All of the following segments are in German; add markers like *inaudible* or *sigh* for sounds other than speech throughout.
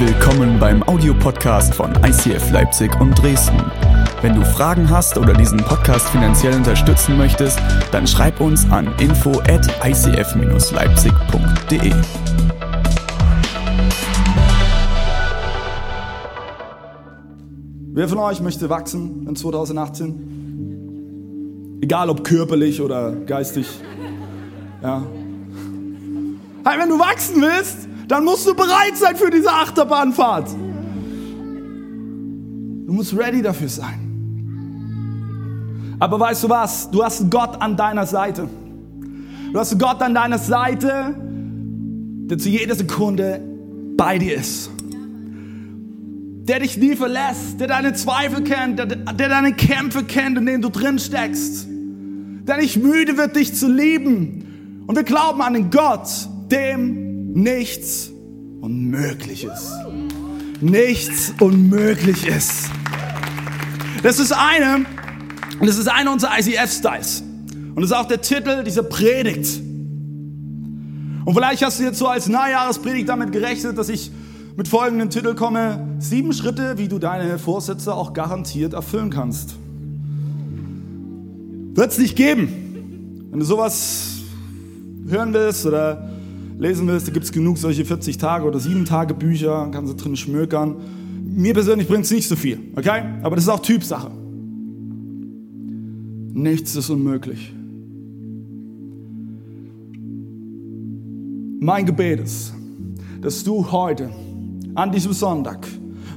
Willkommen beim Audiopodcast von ICF Leipzig und Dresden. Wenn du Fragen hast oder diesen Podcast finanziell unterstützen möchtest, dann schreib uns an info at icf-leipzig.de. Wer von euch möchte wachsen in 2018? Egal ob körperlich oder geistig. Ja. Hey, wenn du wachsen willst, dann musst du bereit sein für diese Achterbahnfahrt. Du musst ready dafür sein. Aber weißt du was? Du hast Gott an deiner Seite. Du hast Gott an deiner Seite, der zu jeder Sekunde bei dir ist. Der dich nie verlässt, der deine Zweifel kennt, der, der deine Kämpfe kennt, in denen du drin steckst. Der nicht müde wird, dich zu lieben. Und wir glauben an den Gott, dem nichts unmöglich ist. Nichts unmöglich ist. Das ist eine, und das ist einer unserer ICF-Styles. Und das ist auch der Titel dieser Predigt. Und vielleicht hast du jetzt so als Neujahrespredigt damit gerechnet, dass ich mit folgendem Titel komme: Sieben Schritte, wie du deine Vorsätze auch garantiert erfüllen kannst. Wird es nicht geben. Wenn du sowas hören willst oder lesen willst, da gibt es genug solche 40 Tage oder 7 Tage Bücher, kannst du drin schmökern. Mir persönlich bringt es nicht so viel, okay? Aber das ist auch Typsache. Nichts ist unmöglich. Mein Gebet ist, dass du heute, an diesem Sonntag,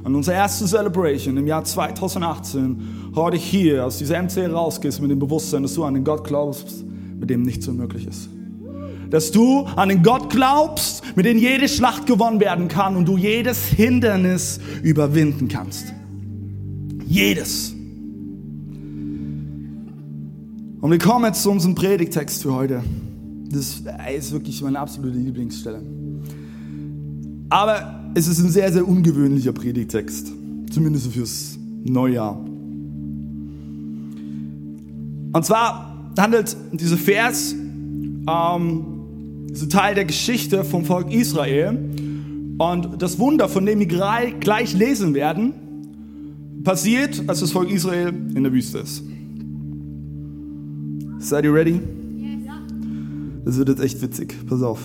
an unserer ersten Celebration im Jahr 2018, heute hier aus dieser MC rausgehst mit dem Bewusstsein, dass du an den Gott glaubst, mit dem nichts unmöglich ist dass du an den Gott glaubst, mit dem jede Schlacht gewonnen werden kann und du jedes Hindernis überwinden kannst. Jedes. Und wir kommen jetzt zu unserem Predigtext für heute. Das ist wirklich meine absolute Lieblingsstelle. Aber es ist ein sehr, sehr ungewöhnlicher Predigtext. Zumindest fürs Neujahr. Und zwar handelt dieser Vers ähm, ist ein Teil der Geschichte vom Volk Israel. Und das Wunder, von dem wir gleich lesen werden, passiert, als das Volk Israel in der Wüste ist. Seid ihr ready? Das wird jetzt echt witzig. Pass auf.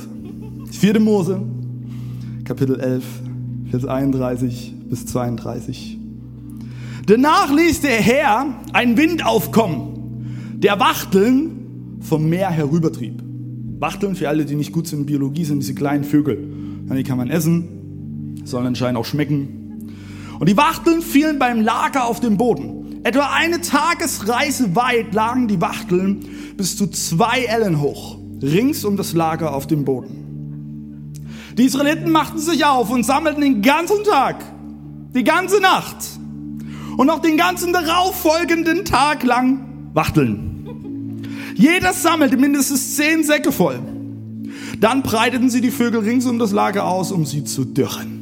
4. Mose, Kapitel 11, Vers 31 bis 32. Danach ließ der Herr einen Wind aufkommen, der Wachteln vom Meer herübertrieb. Wachteln, für alle, die nicht gut sind in Biologie, sind diese kleinen Vögel. Die kann man essen, sollen anscheinend auch schmecken. Und die Wachteln fielen beim Lager auf den Boden. Etwa eine Tagesreise weit lagen die Wachteln bis zu zwei Ellen hoch, rings um das Lager auf dem Boden. Die Israeliten machten sich auf und sammelten den ganzen Tag, die ganze Nacht und noch den ganzen darauffolgenden Tag lang Wachteln. Jeder sammelte mindestens zehn Säcke voll. Dann breiteten sie die Vögel rings um das Lager aus, um sie zu dürren.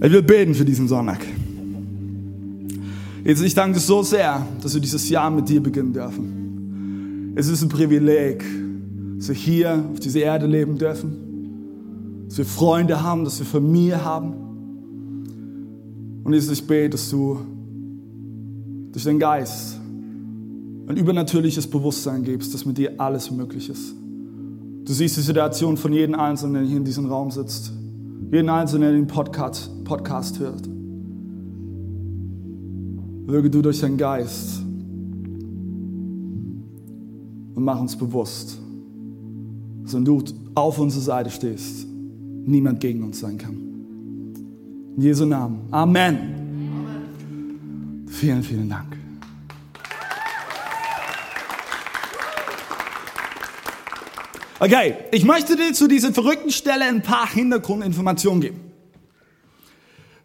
Ich will beten für diesen Sonntag. Jetzt, ich danke dir so sehr, dass wir dieses Jahr mit dir beginnen dürfen. Es ist ein Privileg, dass wir hier auf dieser Erde leben dürfen, dass wir Freunde haben, dass wir Familie haben. Und Jesus, ich bete, dass du durch den Geist ein übernatürliches Bewusstsein gibst, dass mit dir alles möglich ist. Du siehst die Situation von jedem Einzelnen, der hier in diesem Raum sitzt. Jeden Einzelnen, der den Podcast, Podcast hört. Wirke du durch deinen Geist und mach uns bewusst, dass wenn du auf unserer Seite stehst, niemand gegen uns sein kann. In Jesu Namen. Amen. Amen. Vielen, vielen Dank. Okay, ich möchte dir zu dieser verrückten Stelle ein paar Hintergrundinformationen geben.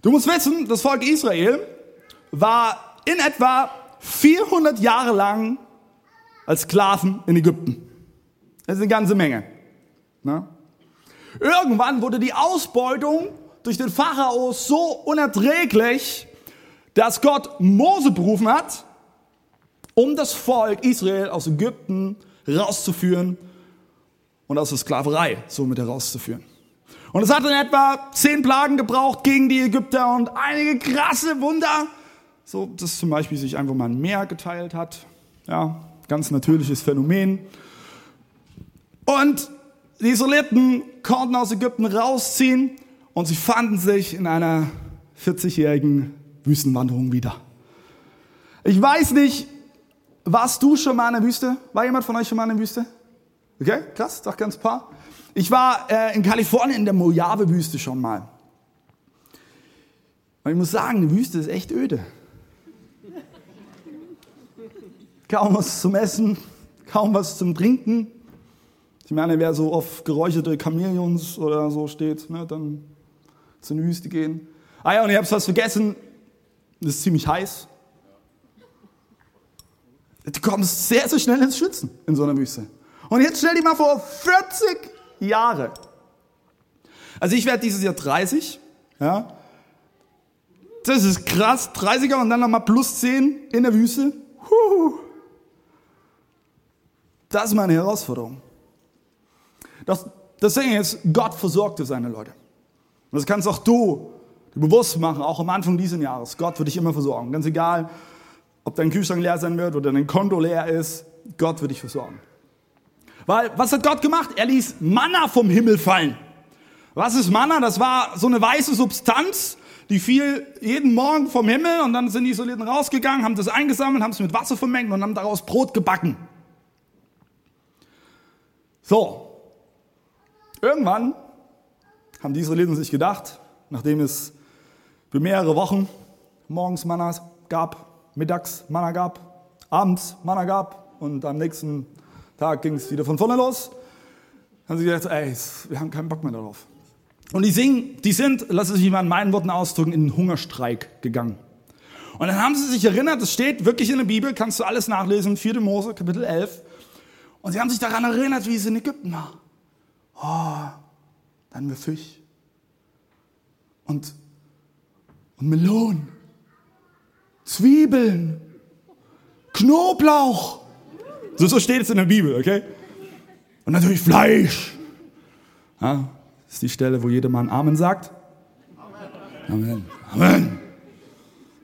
Du musst wissen, das Volk Israel war in etwa 400 Jahre lang als Sklaven in Ägypten. Das ist eine ganze Menge. Ne? Irgendwann wurde die Ausbeutung durch den Pharao so unerträglich, dass Gott Mose berufen hat, um das Volk Israel aus Ägypten rauszuführen und aus der Sklaverei somit herauszuführen. Und es hat in etwa zehn Plagen gebraucht gegen die Ägypter und einige krasse Wunder. So, dass zum Beispiel sich einfach mal ein Meer geteilt hat. Ja, ganz natürliches Phänomen. Und die Israeliten konnten aus Ägypten rausziehen und sie fanden sich in einer 40-jährigen Wüstenwanderung wieder. Ich weiß nicht, warst du schon mal in der Wüste? War jemand von euch schon mal in der Wüste? Okay, krass, doch ganz paar. Ich war äh, in Kalifornien in der Mojave-Wüste schon mal. Und ich muss sagen, die Wüste ist echt öde. Kaum was zum Essen, kaum was zum Trinken. Ich meine, wer so auf geräucherte Chamäleons oder so steht, ne, dann zur Wüste gehen. Ah ja, und ich hab's was vergessen. Das ist ziemlich heiß. Du kommst sehr, sehr schnell ins Schwitzen in so einer Wüste. Und jetzt stell dir mal vor, 40 Jahre. Also ich werde dieses Jahr 30, ja. Das ist krass, 30er und dann nochmal plus 10 in der Wüste. Huh. Das ist meine Herausforderung. Das, das Ding ist, Gott versorgte seine Leute. Und das kannst auch du bewusst machen, auch am Anfang dieses Jahres. Gott wird dich immer versorgen. Ganz egal, ob dein Kühlschrank leer sein wird oder dein Konto leer ist, Gott wird dich versorgen. Weil, was hat Gott gemacht? Er ließ Manna vom Himmel fallen. Was ist Manna? Das war so eine weiße Substanz, die fiel jeden Morgen vom Himmel und dann sind die Israeliten rausgegangen, haben das eingesammelt, haben es mit Wasser vermengt und haben daraus Brot gebacken. So. Irgendwann haben die Israeliten sich gedacht, nachdem es für mehrere Wochen morgens Manna gab, mittags Manna gab, abends Manna gab und am nächsten Tag ging es wieder von vorne los. Dann haben sie gesagt, ey, wir haben keinen Bock mehr darauf. Und die, singen, die sind, lass es mich mal in meinen Worten ausdrücken, in den Hungerstreik gegangen. Und dann haben sie sich erinnert, das steht wirklich in der Bibel, kannst du alles nachlesen, 4. Mose, Kapitel 11. Und sie haben sich daran erinnert, wie es in Ägypten war. Oh, dann wir Fisch. Und, und Melonen. Zwiebeln. Knoblauch. So, so steht es in der Bibel, okay? Und natürlich Fleisch. Ja, das ist die Stelle, wo jeder Mann Amen sagt. Amen. Amen.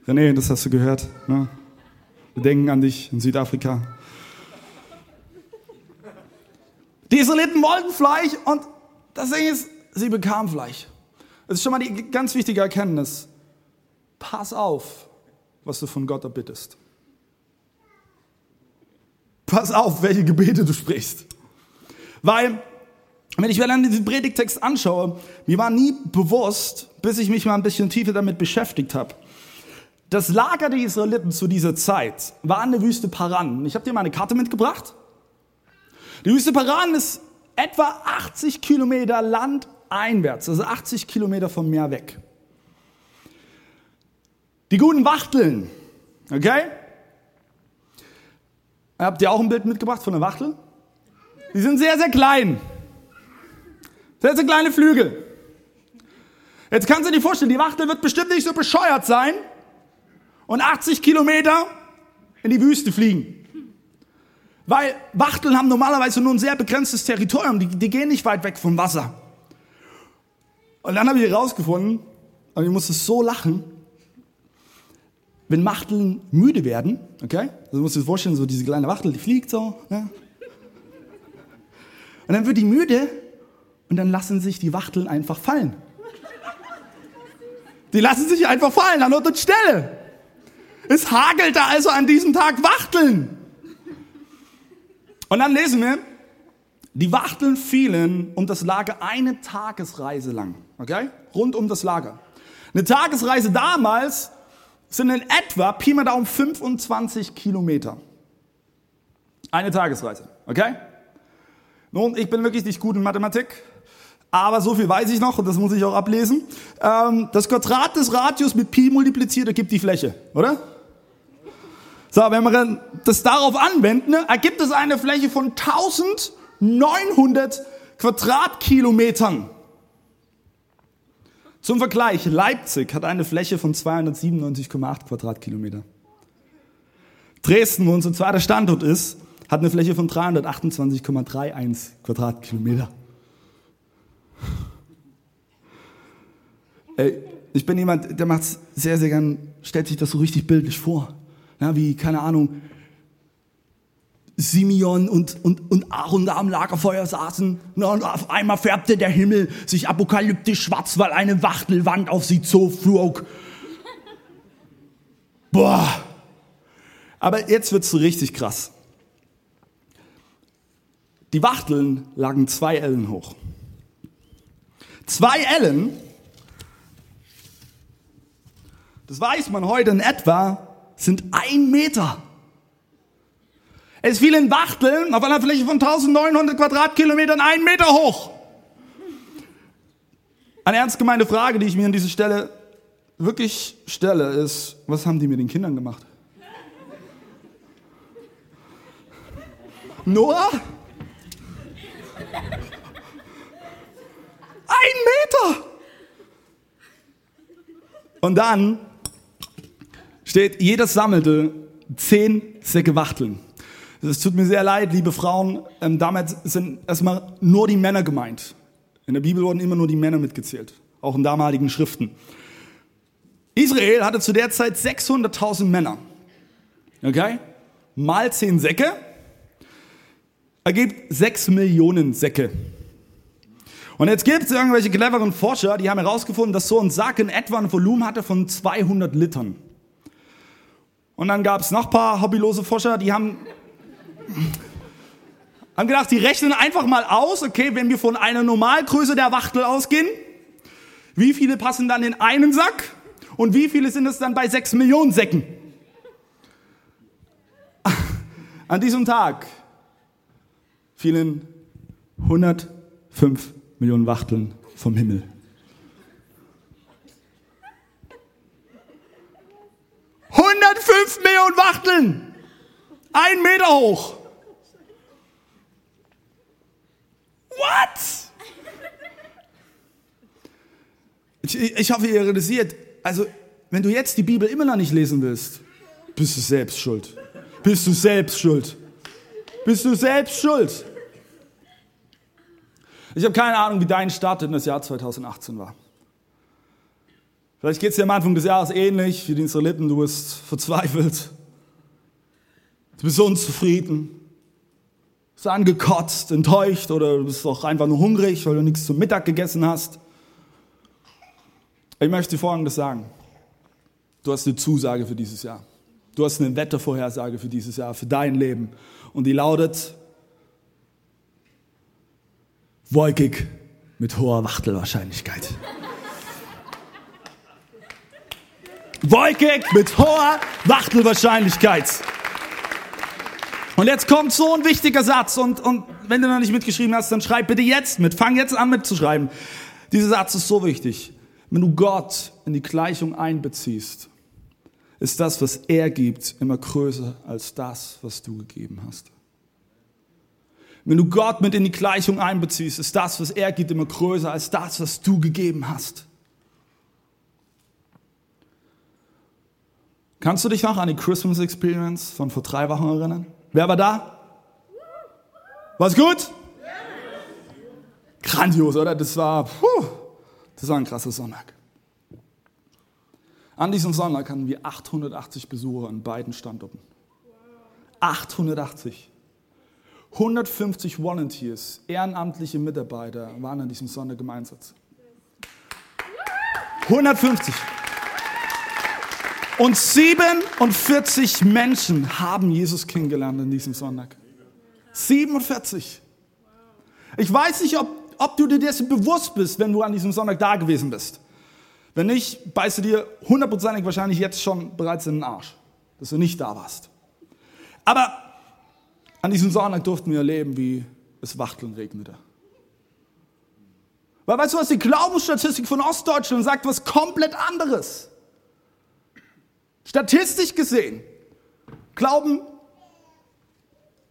René, das hast du gehört. Ne? Wir denken an dich in Südafrika. Die Israeliten wollten Fleisch und das Ding ist, sie bekamen Fleisch. Das ist schon mal die ganz wichtige Erkenntnis. Pass auf, was du von Gott erbittest. Pass auf, welche Gebete du sprichst. Weil, wenn ich mir dann diesen Predigtext anschaue, mir war nie bewusst, bis ich mich mal ein bisschen tiefer damit beschäftigt habe, das Lager der Israeliten zu dieser Zeit war an der Wüste Paran. Ich habe dir mal eine Karte mitgebracht. Die Wüste Paran ist etwa 80 Kilometer landeinwärts, also 80 Kilometer vom Meer weg. Die guten Wachteln, okay? Habt ihr auch ein Bild mitgebracht von einer Wachtel? Die sind sehr, sehr klein. Sehr, sehr kleine Flügel. Jetzt kannst du dir vorstellen, die Wachtel wird bestimmt nicht so bescheuert sein und 80 Kilometer in die Wüste fliegen. Weil Wachteln haben normalerweise nur ein sehr begrenztes Territorium, die, die gehen nicht weit weg vom Wasser. Und dann habe ich herausgefunden, und ich musste so lachen, wenn Wachteln müde werden, okay, also du musst dir vorstellen, so diese kleine Wachtel, die fliegt so, ja. Und dann wird die müde und dann lassen sich die Wachteln einfach fallen. Die lassen sich einfach fallen an Ort und Stelle. Es hagelte also an diesem Tag Wachteln. Und dann lesen wir, die Wachteln fielen um das Lager eine Tagesreise lang. Okay? Rund um das Lager. Eine Tagesreise damals sind in etwa Pi mal Daumen 25 Kilometer. Eine Tagesreise. Okay? Nun, ich bin wirklich nicht gut in Mathematik, aber so viel weiß ich noch und das muss ich auch ablesen. Ähm, das Quadrat des Radius mit Pi multipliziert ergibt die Fläche, oder? So, wenn wir das darauf anwenden, ergibt es eine Fläche von 1900 Quadratkilometern. Zum Vergleich, Leipzig hat eine Fläche von 297,8 Quadratkilometer. Dresden, wo unser zweiter Standort ist, hat eine Fläche von 328,31 Quadratkilometer. Ey, ich bin jemand, der macht sehr, sehr gern, stellt sich das so richtig bildlich vor. Ja, wie, keine Ahnung, Simeon und, und, und Aaron am Lagerfeuer saßen und auf einmal färbte der Himmel sich apokalyptisch schwarz, weil eine Wachtelwand auf sie zuflog. Boah. Aber jetzt wird's richtig krass. Die Wachteln lagen zwei Ellen hoch. Zwei Ellen, das weiß man heute in etwa, sind ein Meter. Es fielen Wachteln auf einer Fläche von 1900 Quadratkilometern einen Meter hoch. Eine ernst gemeinte Frage, die ich mir an dieser Stelle wirklich stelle, ist, was haben die mit den Kindern gemacht? Noah? Ein Meter! Und dann steht, jeder sammelte zehn Säcke Wachteln. Es tut mir sehr leid, liebe Frauen. Ähm, damit sind erstmal nur die Männer gemeint. In der Bibel wurden immer nur die Männer mitgezählt, auch in damaligen Schriften. Israel hatte zu der Zeit 600.000 Männer. Okay? Mal 10 Säcke ergibt 6 Millionen Säcke. Und jetzt gibt es irgendwelche cleveren Forscher, die haben herausgefunden, dass so ein Sack in etwa ein Volumen hatte von 200 Litern. Und dann gab es noch ein paar hobbylose Forscher, die haben haben gedacht, die rechnen einfach mal aus, okay, wenn wir von einer Normalgröße der Wachtel ausgehen, wie viele passen dann in einen Sack und wie viele sind es dann bei sechs Millionen Säcken? *laughs* An diesem Tag fielen 105 Millionen Wachteln vom Himmel. »105 Millionen Wachteln! Ein Meter hoch! What? Ich, ich hoffe, ihr realisiert, also wenn du jetzt die Bibel immer noch nicht lesen willst, bist du selbst schuld. Bist du selbst schuld. Bist du selbst schuld. Ich habe keine Ahnung, wie dein Start in das Jahr 2018 war. Vielleicht geht es dir am Anfang des Jahres ähnlich wie den Israeliten. Du bist verzweifelt. Du bist unzufrieden bist angekotzt, enttäuscht oder du bist auch einfach nur hungrig, weil du nichts zum Mittag gegessen hast. Ich möchte dir Folgendes sagen. Du hast eine Zusage für dieses Jahr. Du hast eine Wettervorhersage für dieses Jahr, für dein Leben. Und die lautet wolkig mit hoher Wachtelwahrscheinlichkeit. wolkig mit hoher Wachtelwahrscheinlichkeit. Und jetzt kommt so ein wichtiger Satz und, und wenn du noch nicht mitgeschrieben hast, dann schreib bitte jetzt mit. Fang jetzt an mitzuschreiben. Dieser Satz ist so wichtig. Wenn du Gott in die Gleichung einbeziehst, ist das, was er gibt, immer größer als das, was du gegeben hast. Wenn du Gott mit in die Gleichung einbeziehst, ist das, was er gibt, immer größer als das, was du gegeben hast. Kannst du dich noch an die Christmas Experience von vor drei Wochen erinnern? Wer war da? War's gut? Grandios, oder? Das war, puh, das war ein krasser Sonntag. An diesem Sonntag hatten wir 880 Besucher an beiden Standorten. 880. 150 Volunteers, ehrenamtliche Mitarbeiter waren an diesem Sonntag im Einsatz. 150. Und 47 Menschen haben Jesus kennengelernt an diesem Sonntag. 47. Ich weiß nicht, ob, ob du dir dessen bewusst bist, wenn du an diesem Sonntag da gewesen bist. Wenn nicht, beißt du dir hundertprozentig wahrscheinlich jetzt schon bereits in den Arsch, dass du nicht da warst. Aber an diesem Sonntag durften wir erleben, wie es Wachteln regnete. Weil weißt du was, die Glaubensstatistik von Ostdeutschland sagt was komplett anderes. Statistisch gesehen glauben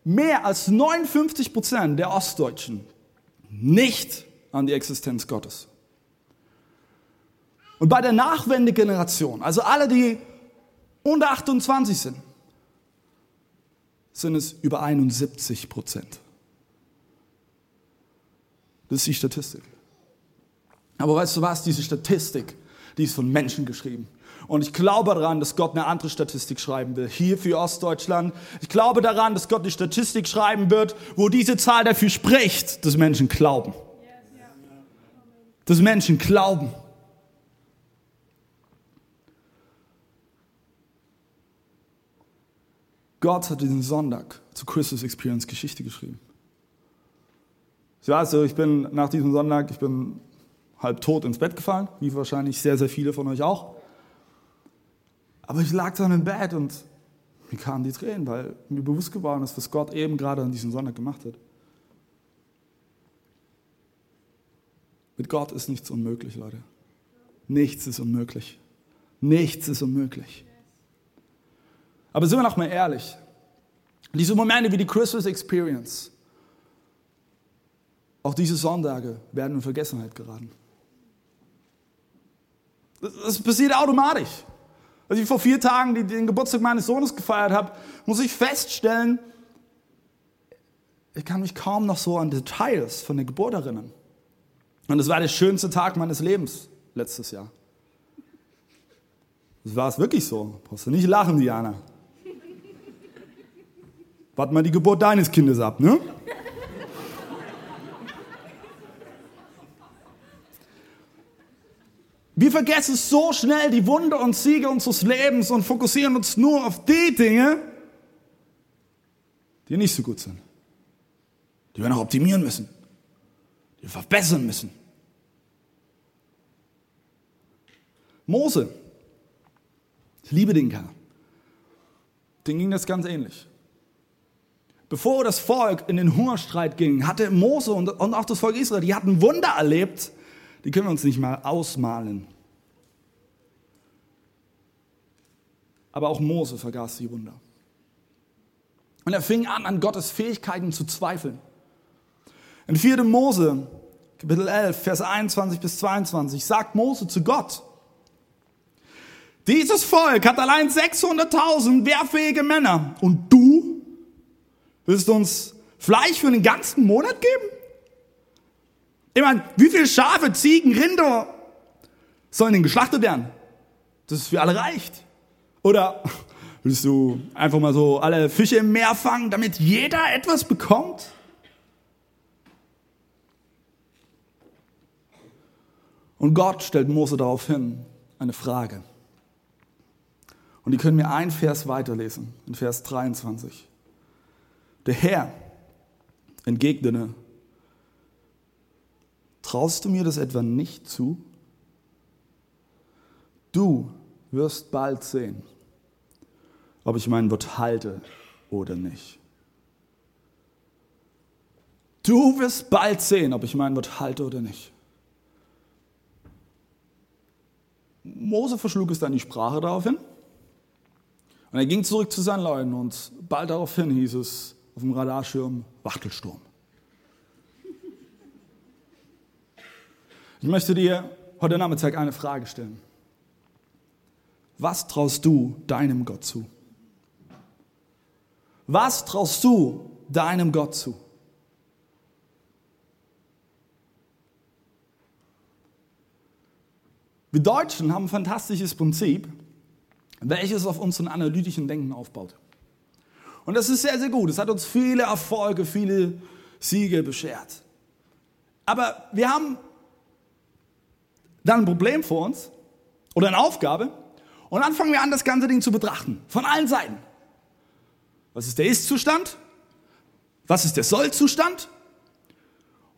mehr als 59 Prozent der Ostdeutschen nicht an die Existenz Gottes. Und bei der Nachwendegeneration, also alle, die unter 28 sind, sind es über 71 Prozent. Das ist die Statistik. Aber weißt du was, diese Statistik Die ist von Menschen geschrieben. Und ich glaube daran, dass Gott eine andere Statistik schreiben will. Hier für Ostdeutschland. Ich glaube daran, dass Gott eine Statistik schreiben wird, wo diese Zahl dafür spricht, dass Menschen glauben. Dass Menschen glauben. Gott hat diesen Sonntag zur Christmas Experience Geschichte geschrieben. Ich weiß so, ich bin nach diesem Sonntag, ich bin halb tot ins Bett gefallen, wie wahrscheinlich sehr, sehr viele von euch auch. Aber ich lag dann im Bett und mir kamen die Tränen, weil mir bewusst geworden ist, was Gott eben gerade an diesem Sonntag gemacht hat. Mit Gott ist nichts unmöglich, Leute. Nichts ist unmöglich. Nichts ist unmöglich. Aber sind wir noch mal ehrlich, diese Momente wie die Christmas Experience, auch diese Sonntage werden in Vergessenheit geraten. Das passiert automatisch. Als ich vor vier Tagen den Geburtstag meines Sohnes gefeiert habe, muss ich feststellen, ich kann mich kaum noch so an Details von der Geburt erinnern. Und es war der schönste Tag meines Lebens letztes Jahr. Das war es wirklich so. Brauchst du nicht lachen, Diana. Warte mal die Geburt deines Kindes ab, ne? Wir vergessen so schnell die Wunder und Siege unseres Lebens und fokussieren uns nur auf die Dinge, die nicht so gut sind. Die wir noch optimieren müssen. Die wir verbessern müssen. Mose, ich liebe den Kerl. Den ging das ganz ähnlich. Bevor das Volk in den Hungerstreit ging, hatte Mose und auch das Volk Israel, die hatten Wunder erlebt, die können wir uns nicht mal ausmalen. Aber auch Mose vergaß die Wunder. Und er fing an, an Gottes Fähigkeiten zu zweifeln. In 4. Mose, Kapitel 11, Vers 21 bis 22, sagt Mose zu Gott, dieses Volk hat allein 600.000 wehrfähige Männer und du willst uns Fleisch für den ganzen Monat geben? Ich meine, wie viele Schafe, Ziegen, Rinder sollen denn geschlachtet werden? Dass es für alle reicht. Oder *laughs* willst du einfach mal so alle Fische im Meer fangen, damit jeder etwas bekommt? Und Gott stellt Mose daraufhin eine Frage. Und die können wir ein Vers weiterlesen, in Vers 23. Der Herr entgegnete Traust du mir das etwa nicht zu? Du wirst bald sehen, ob ich mein Wort halte oder nicht. Du wirst bald sehen, ob ich mein Wort halte oder nicht. Mose verschlug es dann die Sprache daraufhin. Und er ging zurück zu seinen Leuten und bald daraufhin hieß es auf dem Radarschirm Wachtelsturm. Ich möchte dir heute Nachmittag eine Frage stellen. Was traust du deinem Gott zu? Was traust du deinem Gott zu? Wir Deutschen haben ein fantastisches Prinzip, welches auf unseren analytischen Denken aufbaut. Und das ist sehr, sehr gut. Es hat uns viele Erfolge, viele Siege beschert. Aber wir haben dann ein Problem vor uns oder eine Aufgabe und dann fangen wir an, das ganze Ding zu betrachten. Von allen Seiten. Was ist der Ist-Zustand? Was ist der Soll-Zustand?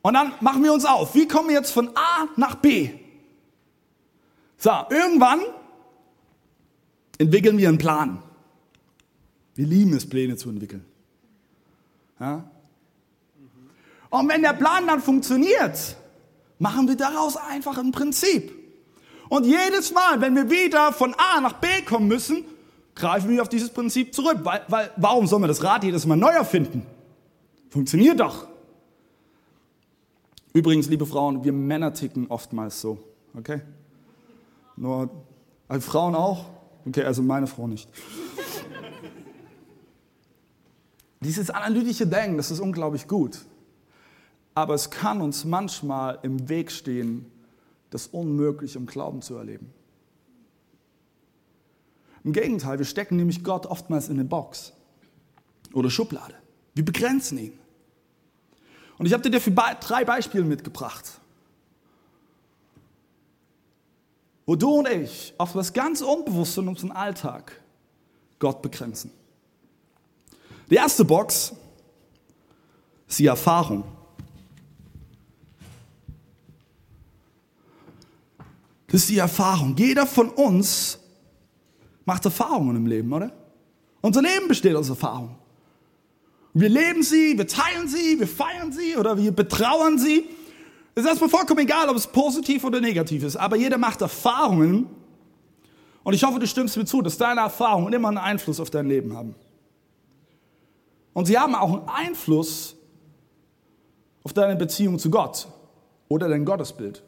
Und dann machen wir uns auf. Wie kommen wir jetzt von A nach B? So, irgendwann entwickeln wir einen Plan. Wir lieben es, Pläne zu entwickeln. Ja? Und wenn der Plan dann funktioniert, machen wir daraus einfach ein Prinzip. Und jedes Mal, wenn wir wieder von A nach B kommen müssen, greifen wir auf dieses Prinzip zurück. Weil, weil, warum soll man das Rad jedes Mal neu erfinden? Funktioniert doch. Übrigens, liebe Frauen, wir Männer ticken oftmals so. Okay? Nur, also Frauen auch? Okay, also meine Frau nicht. *laughs* Dieses analytische Denken, das ist unglaublich gut aber es kann uns manchmal im Weg stehen, das Unmögliche im Glauben zu erleben. Im Gegenteil, wir stecken nämlich Gott oftmals in eine Box oder Schublade. Wir begrenzen ihn. Und ich habe dir dafür drei Beispiele mitgebracht, wo du und ich auf was ganz unbewusst in unserem Alltag Gott begrenzen. Die erste Box ist die Erfahrung. Das ist die Erfahrung. Jeder von uns macht Erfahrungen im Leben, oder? Unser Leben besteht aus Erfahrungen. Wir leben sie, wir teilen sie, wir feiern sie oder wir betrauern sie. Es ist erstmal vollkommen egal, ob es positiv oder negativ ist, aber jeder macht Erfahrungen. Und ich hoffe, du stimmst mir zu, dass deine Erfahrungen immer einen Einfluss auf dein Leben haben. Und sie haben auch einen Einfluss auf deine Beziehung zu Gott oder dein Gottesbild.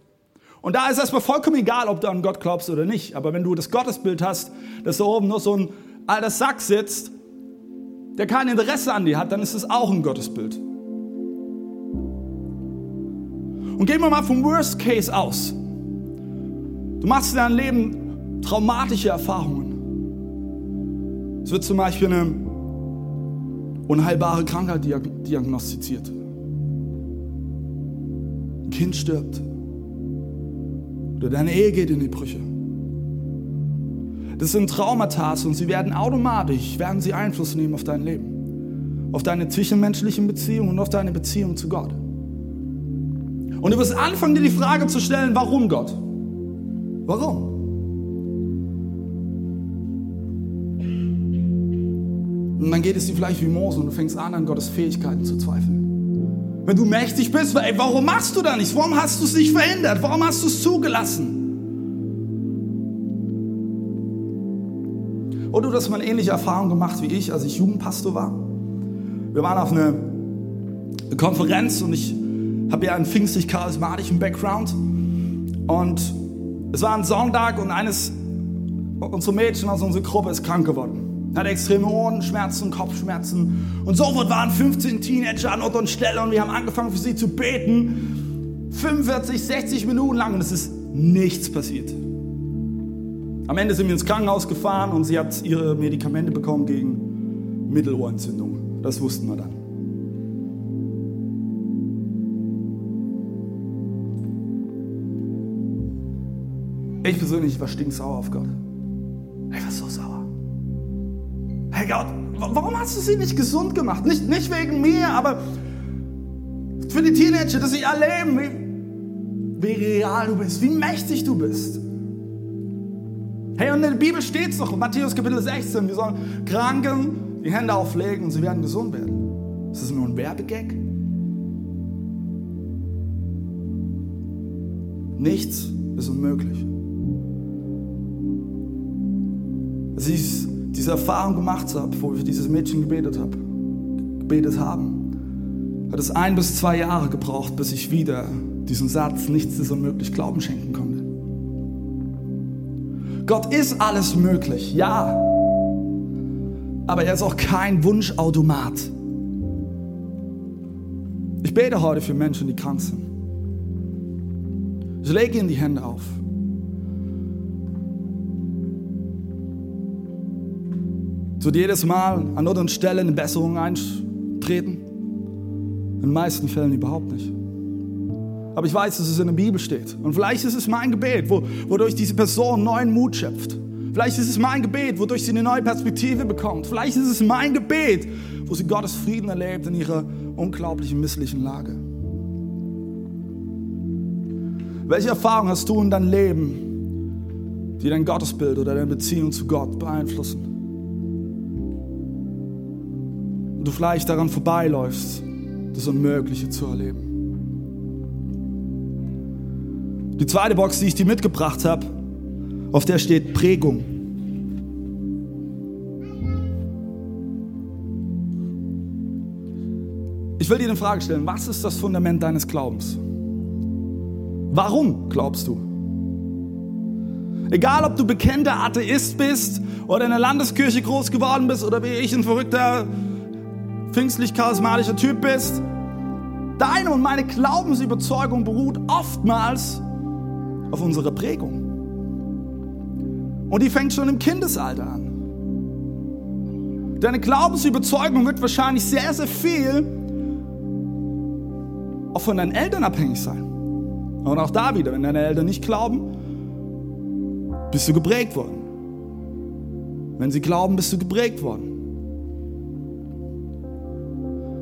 Und da ist erstmal vollkommen egal, ob du an Gott glaubst oder nicht. Aber wenn du das Gottesbild hast, dass da oben nur so ein alter Sack sitzt, der kein Interesse an dir hat, dann ist es auch ein Gottesbild. Und gehen wir mal vom Worst Case aus. Du machst in deinem Leben traumatische Erfahrungen. Es wird zum Beispiel eine unheilbare Krankheit diagnostiziert. Ein Kind stirbt. Oder deine Ehe geht in die Brüche. Das sind Traumata und sie werden automatisch, werden sie Einfluss nehmen auf dein Leben. Auf deine zwischenmenschlichen Beziehungen und auf deine Beziehung zu Gott. Und du wirst anfangen, dir die Frage zu stellen, warum Gott? Warum? Und dann geht es dir vielleicht wie Mose und du fängst an, an Gottes Fähigkeiten zu zweifeln. Wenn du mächtig bist, ey, warum machst du da nichts? Warum hast du es nicht verändert? Warum hast du es zugelassen? Oder du hast mal eine ähnliche Erfahrung gemacht wie ich, als ich Jugendpastor war. Wir waren auf einer Konferenz und ich habe ja einen pfingstlich-charismatischen Background. Und es war ein Sonntag und eines unserer Mädchen aus unserer Gruppe ist krank geworden hatte extreme Ohrenschmerzen, Kopfschmerzen. Und sofort waren 15 Teenager an Ort und Stelle und wir haben angefangen für sie zu beten. 45, 60 Minuten lang und es ist nichts passiert. Am Ende sind wir ins Krankenhaus gefahren und sie hat ihre Medikamente bekommen gegen Mittelohrentzündung. Das wussten wir dann. Ich persönlich war stinksauer auf Gott. Ich war so sauer. Hey Gott, warum hast du sie nicht gesund gemacht? Nicht, nicht wegen mir, aber für die Teenager, dass sie erleben, wie, wie real du bist, wie mächtig du bist. Hey, und in der Bibel steht es doch, Matthäus Kapitel 16, wir sollen Kranken die Hände auflegen und sie werden gesund werden. Ist das nur ein Werbegag? Nichts ist unmöglich. Sie ist diese Erfahrung gemacht habe, wo ich dieses Mädchen gebetet habe, gebetet haben, hat es ein bis zwei Jahre gebraucht, bis ich wieder diesen Satz, nichts ist unmöglich, Glauben schenken konnte. Gott ist alles möglich, ja, aber er ist auch kein Wunschautomat. Ich bete heute für Menschen, die krank sind. Ich lege ihnen die Hände auf. Es wird jedes Mal an anderen Stellen eine Besserung eintreten. In den meisten Fällen überhaupt nicht. Aber ich weiß, dass es in der Bibel steht. Und vielleicht ist es mein Gebet, wo, wodurch diese Person neuen Mut schöpft. Vielleicht ist es mein Gebet, wodurch sie eine neue Perspektive bekommt. Vielleicht ist es mein Gebet, wo sie Gottes Frieden erlebt in ihrer unglaublichen misslichen Lage. Welche Erfahrung hast du in deinem Leben, die dein Gottesbild oder deine Beziehung zu Gott beeinflussen? Und du vielleicht daran vorbeiläufst, das Unmögliche zu erleben. Die zweite Box, die ich dir mitgebracht habe, auf der steht Prägung. Ich will dir eine Frage stellen. Was ist das Fundament deines Glaubens? Warum glaubst du? Egal, ob du bekennender Atheist bist oder in der Landeskirche groß geworden bist oder wie ich ein verrückter pfingstlich-charismatischer Typ bist. Deine und meine Glaubensüberzeugung beruht oftmals auf unserer Prägung. Und die fängt schon im Kindesalter an. Deine Glaubensüberzeugung wird wahrscheinlich sehr, sehr viel auch von deinen Eltern abhängig sein. Und auch da wieder, wenn deine Eltern nicht glauben, bist du geprägt worden. Wenn sie glauben, bist du geprägt worden.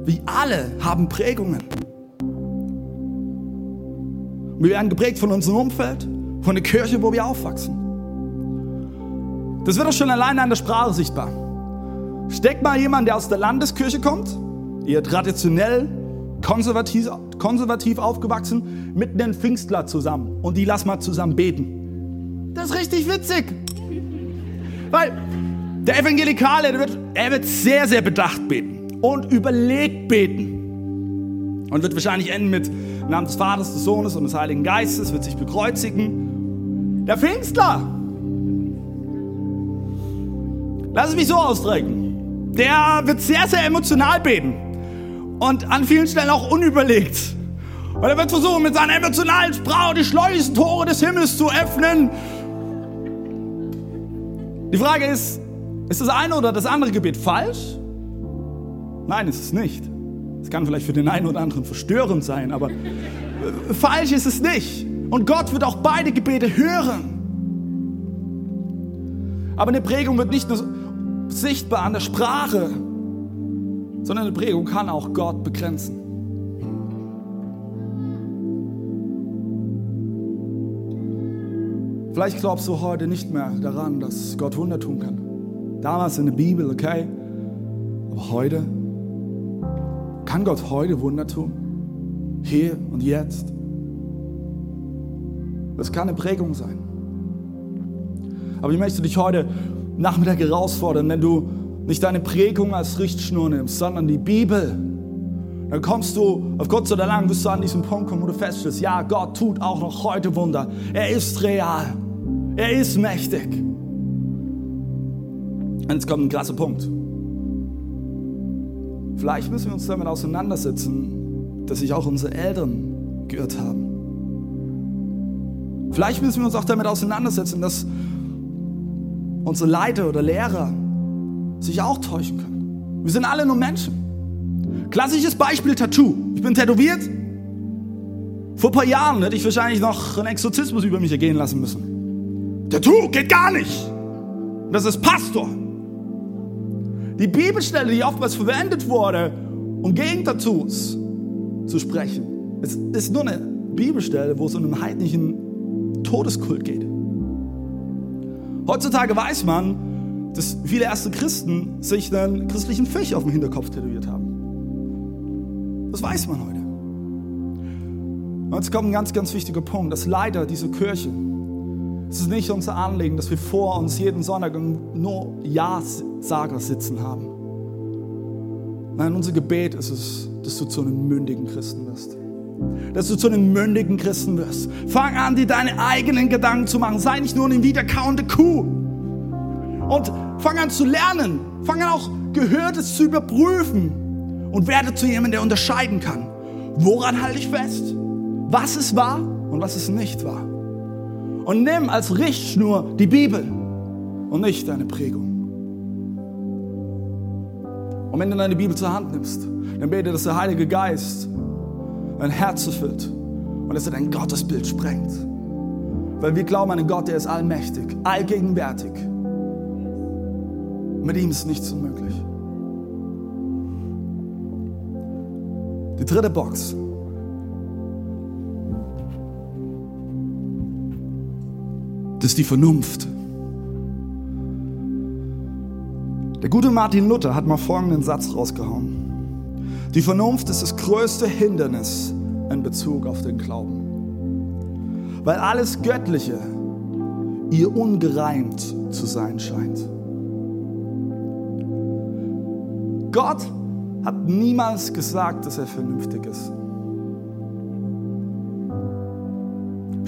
Wir alle haben Prägungen. Wir werden geprägt von unserem Umfeld, von der Kirche, wo wir aufwachsen. Das wird auch schon alleine an der Sprache sichtbar. Steckt mal jemand, der aus der Landeskirche kommt, eher traditionell, konservativ, konservativ aufgewachsen, mit einem Pfingstler zusammen und die lass mal zusammen beten. Das ist richtig witzig. Weil der Evangelikale, der wird, er wird sehr, sehr bedacht beten und überlegt beten. Und wird wahrscheinlich enden mit Namen des Vaters, des Sohnes und des Heiligen Geistes, wird sich bekreuzigen. Der Pfingstler, lass es mich so ausdrücken, der wird sehr, sehr emotional beten und an vielen Stellen auch unüberlegt. Und er wird versuchen, mit seiner emotionalen Sprache die Schleusentore des Himmels zu öffnen. Die Frage ist, ist das eine oder das andere Gebet falsch? Nein, ist es nicht. Es kann vielleicht für den einen oder anderen verstörend sein, aber äh, falsch ist es nicht. Und Gott wird auch beide Gebete hören. Aber eine Prägung wird nicht nur sichtbar an der Sprache, sondern eine Prägung kann auch Gott begrenzen. Vielleicht glaubst du heute nicht mehr daran, dass Gott Wunder tun kann. Damals in der Bibel, okay. Aber heute, kann Gott heute Wunder tun? Hier und jetzt? Das kann eine Prägung sein. Aber ich möchte dich heute Nachmittag herausfordern, wenn du nicht deine Prägung als Richtschnur nimmst, sondern die Bibel, dann kommst du, auf Gott sei Dank, wirst du an diesem Punkt kommen, wo du feststellst, ja, Gott tut auch noch heute Wunder. Er ist real. Er ist mächtig. Und jetzt kommt ein krasser Punkt. Vielleicht müssen wir uns damit auseinandersetzen, dass sich auch unsere Eltern geirrt haben. Vielleicht müssen wir uns auch damit auseinandersetzen, dass unsere Leiter oder Lehrer sich auch täuschen können. Wir sind alle nur Menschen. Klassisches Beispiel Tattoo. Ich bin tätowiert. Vor ein paar Jahren hätte ich wahrscheinlich noch einen Exorzismus über mich ergehen lassen müssen. Tattoo geht gar nicht. Das ist Pastor. Die Bibelstelle, die oftmals verwendet wurde, um gegen Tattoos zu sprechen, es ist nur eine Bibelstelle, wo es um einen heidnischen Todeskult geht. Heutzutage weiß man, dass viele erste Christen sich einen christlichen Fisch auf dem Hinterkopf tätowiert haben. Das weiß man heute. Und jetzt kommt ein ganz, ganz wichtiger Punkt, dass leider diese Kirche, es ist nicht unser Anliegen, dass wir vor uns jeden Sonntag nur Ja-Sager sitzen haben. Nein, unser Gebet ist es, dass du zu einem mündigen Christen wirst. Dass du zu einem mündigen Christen wirst. Fang an, dir deine eigenen Gedanken zu machen. Sei nicht nur eine wiederkauende Kuh. Und fang an zu lernen. Fang an auch Gehörtes zu überprüfen. Und werde zu jemandem, der unterscheiden kann. Woran halte ich fest? Was ist wahr und was ist nicht wahr? Und nimm als Richtschnur die Bibel und nicht deine Prägung. Und wenn du deine Bibel zur Hand nimmst, dann bete, dass der Heilige Geist dein Herz erfüllt und dass er dein Gottesbild sprengt. Weil wir glauben an einen Gott, der ist allmächtig, allgegenwärtig. Mit ihm ist nichts unmöglich. Die dritte Box Das ist die Vernunft. Der gute Martin Luther hat mal folgenden Satz rausgehauen. Die Vernunft ist das größte Hindernis in Bezug auf den Glauben. Weil alles Göttliche ihr ungereimt zu sein scheint. Gott hat niemals gesagt, dass er vernünftig ist.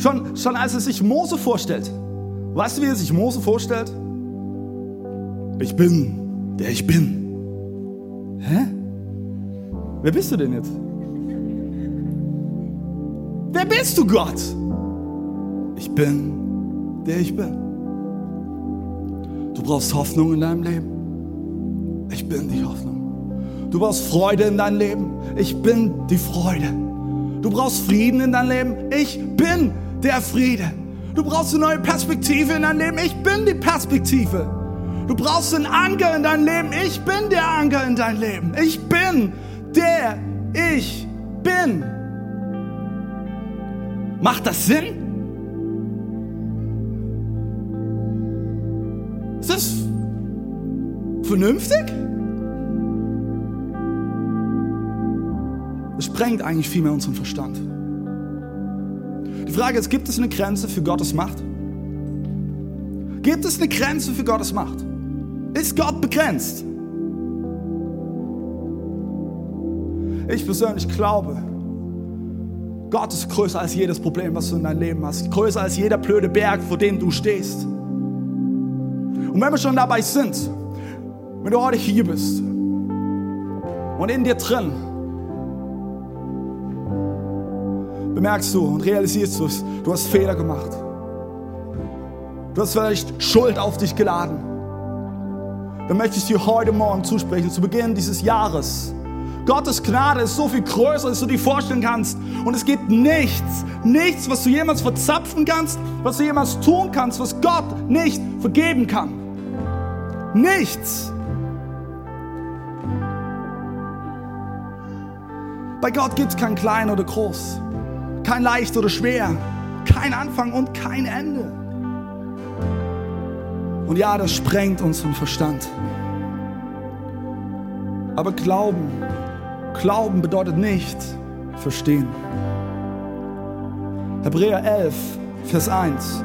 Schon, schon als er sich Mose vorstellt, Weißt du, wie er sich Mose vorstellt? Ich bin, der ich bin. Hä? Wer bist du denn jetzt? Wer bist du, Gott? Ich bin, der ich bin. Du brauchst Hoffnung in deinem Leben. Ich bin die Hoffnung. Du brauchst Freude in deinem Leben. Ich bin die Freude. Du brauchst Frieden in deinem Leben. Ich bin der Friede. Du brauchst eine neue Perspektive in deinem Leben. Ich bin die Perspektive. Du brauchst einen Anker in deinem Leben. Ich bin der Anker in deinem Leben. Ich bin der ich bin. Macht das Sinn? Ist das vernünftig? Es sprengt eigentlich vielmehr unseren Verstand. Die Frage ist, gibt es eine Grenze für Gottes Macht? Gibt es eine Grenze für Gottes Macht? Ist Gott begrenzt? Ich persönlich glaube, Gott ist größer als jedes Problem, was du in deinem Leben hast. Größer als jeder blöde Berg, vor dem du stehst. Und wenn wir schon dabei sind, wenn du heute hier bist und in dir drin bemerkst du und realisierst du es, du hast Fehler gemacht. Du hast vielleicht Schuld auf dich geladen. Dann möchte ich dir heute Morgen zusprechen, zu Beginn dieses Jahres Gottes Gnade ist so viel größer, als du dir vorstellen kannst. Und es gibt nichts, nichts, was du jemals verzapfen kannst, was du jemals tun kannst, was Gott nicht vergeben kann. Nichts. Bei Gott gibt es kein klein oder groß, kein leicht oder schwer, kein Anfang und kein Ende. Und ja, das sprengt unseren Verstand. Aber Glauben Glauben bedeutet nicht verstehen. Hebräer 11, Vers 1.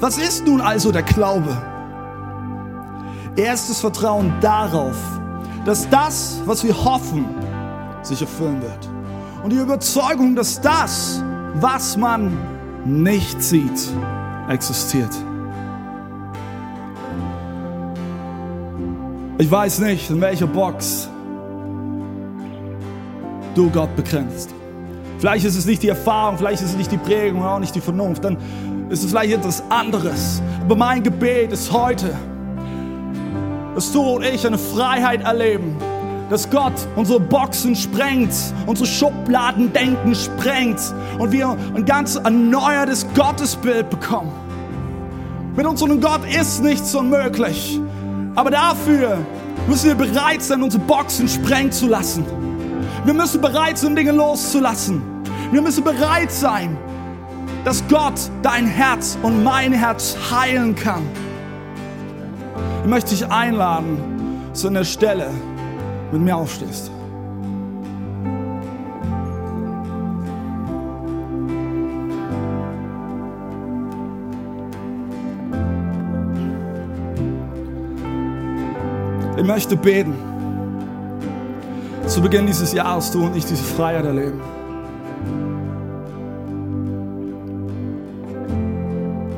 Was ist nun also der Glaube? Erstes Vertrauen darauf, dass das, was wir hoffen, sich erfüllen wird. Und die Überzeugung, dass das, was man nicht sieht, existiert. Ich weiß nicht, in welcher Box du Gott begrenzt. Vielleicht ist es nicht die Erfahrung, vielleicht ist es nicht die Prägung, auch nicht die Vernunft, dann ist es vielleicht etwas anderes. Aber mein Gebet ist heute, dass du und ich eine Freiheit erleben, dass Gott unsere Boxen sprengt, unsere Schubladendenken sprengt und wir ein ganz erneuertes Gottesbild bekommen. Mit unserem Gott ist nichts unmöglich, aber dafür müssen wir bereit sein, unsere Boxen sprengen zu lassen. Wir müssen bereit sein, Dinge loszulassen. Wir müssen bereit sein, dass Gott dein Herz und mein Herz heilen kann. Ich möchte dich einladen, an der Stelle mit mir aufstehst. Ich möchte beten zu Beginn dieses Jahres du und ich diese Freiheit erleben.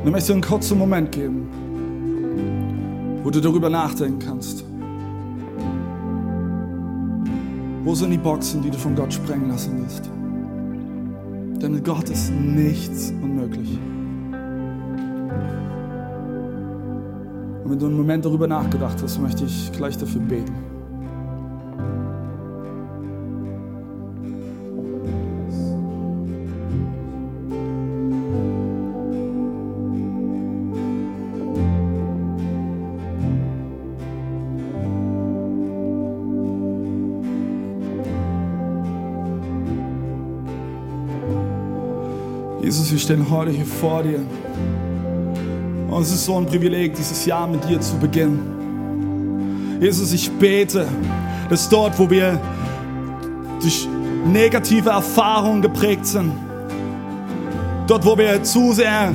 Und ich möchte dir einen kurzen Moment geben, wo du darüber nachdenken kannst. Wo sind die Boxen, die du von Gott sprengen lassen willst? Denn mit Gott ist nichts unmöglich. Und wenn du einen Moment darüber nachgedacht hast, möchte ich gleich dafür beten. Jesus, wir stehen heute hier vor dir. Und es ist so ein Privileg, dieses Jahr mit dir zu beginnen. Jesus, ich bete, dass dort, wo wir durch negative Erfahrungen geprägt sind, dort, wo wir zu sehr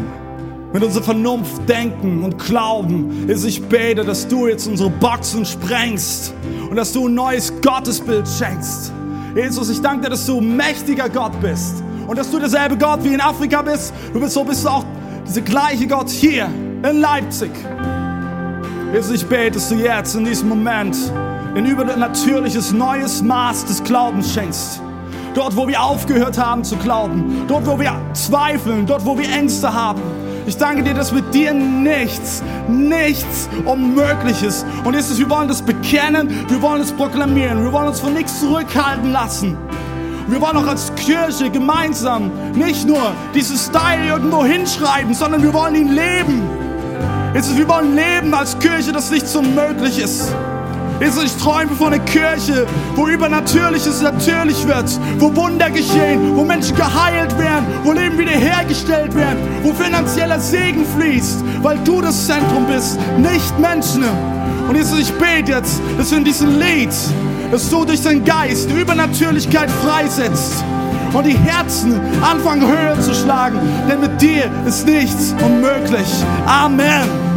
mit unserer Vernunft denken und glauben, Jesus, ich bete, dass du jetzt unsere Boxen sprengst und dass du ein neues Gottesbild schenkst. Jesus, ich danke dir, dass du mächtiger Gott bist und dass du derselbe Gott wie in Afrika bist. Du bist so bist du auch dieser gleiche Gott hier in Leipzig. Jesus, ich bete, dass du jetzt in diesem Moment ein übernatürliches neues Maß des Glaubens schenkst. Dort, wo wir aufgehört haben zu glauben, dort, wo wir zweifeln, dort, wo wir Ängste haben. ich danke dir, dass mit dir nichts, nichts unmöglich ist. Und Jesus, wir wollen das bekennen, wir wollen es proklamieren, wir wollen uns von nichts zurückhalten lassen. Wir wollen auch als Kirche gemeinsam nicht nur diesen Style irgendwo hinschreiben, sondern wir wollen ihn leben. Jesus, wir wollen leben als Kirche, dass nichts unmöglich ist. Jesus, ich träume von einer Kirche, wo Übernatürliches natürlich wird, wo Wunder geschehen, wo Menschen geheilt werden, wo Leben wiederhergestellt werden, wo finanzieller Segen fließt, weil du das Zentrum bist, nicht Menschen. Und Jesus, ich bete jetzt, dass wir in diesem Lied, dass du durch deinen Geist Übernatürlichkeit freisetzt und die Herzen anfangen höher zu schlagen, denn mit dir ist nichts unmöglich. Amen.